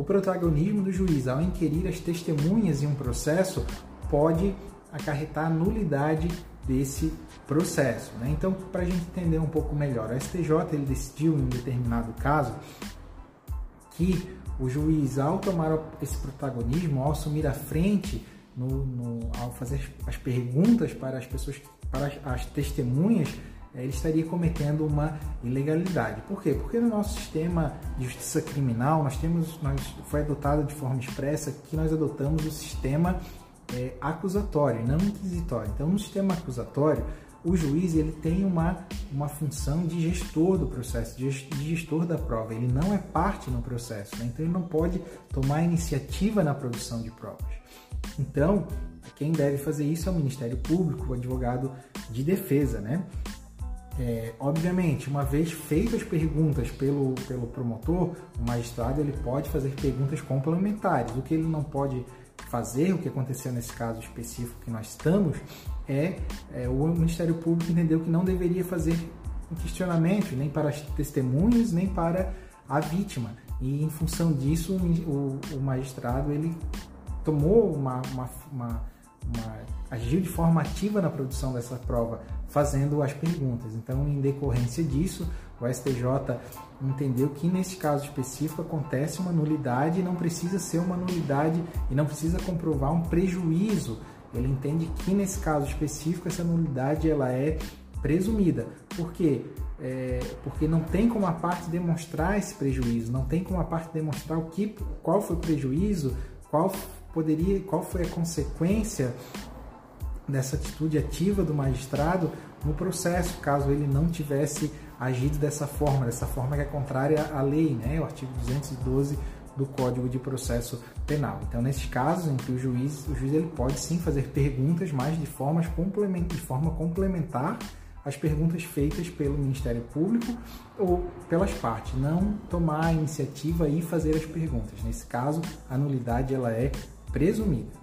o protagonismo do juiz ao inquirir as testemunhas em um processo pode acarretar nulidade desse processo. Né? Então, para a gente entender um pouco melhor, o STJ ele decidiu em um determinado caso que o juiz, ao tomar esse protagonismo, ao assumir a frente, no, no, ao fazer as perguntas para as pessoas, para as, as testemunhas, ele estaria cometendo uma ilegalidade. Por quê? Porque no nosso sistema de justiça criminal nós temos, nós, foi adotado de forma expressa que nós adotamos o sistema é, acusatório, não inquisitório. Então, no sistema acusatório, o juiz ele tem uma, uma função de gestor do processo, de gestor da prova. Ele não é parte no processo, né? então ele não pode tomar iniciativa na produção de provas. Então, quem deve fazer isso é o Ministério Público, o advogado de defesa, né? É, obviamente, uma vez feitas as perguntas pelo, pelo promotor, o magistrado ele pode fazer perguntas complementares. O que ele não pode fazer, o que aconteceu nesse caso específico que nós estamos, é, é o Ministério Público entendeu que não deveria fazer questionamento nem para as testemunhas, nem para a vítima. E em função disso, o, o magistrado ele tomou uma, uma, uma, uma, agiu de forma ativa na produção dessa prova, fazendo as perguntas. Então, em decorrência disso, o STJ entendeu que nesse caso específico acontece uma nulidade e não precisa ser uma nulidade e não precisa comprovar um prejuízo. Ele entende que nesse caso específico essa nulidade ela é presumida. Por quê? É, porque não tem como a parte demonstrar esse prejuízo, não tem como a parte demonstrar o que, qual foi o prejuízo, qual poderia, qual foi a consequência dessa atitude ativa do magistrado no processo, caso ele não tivesse agido dessa forma, dessa forma que é contrária à lei, né? o artigo 212 do Código de Processo Penal. Então, nesses casos em que o juiz, o juiz ele pode sim fazer perguntas, mas de, formas de forma complementar às perguntas feitas pelo Ministério Público ou pelas partes, não tomar a iniciativa e fazer as perguntas. Nesse caso, a nulidade ela é presumida.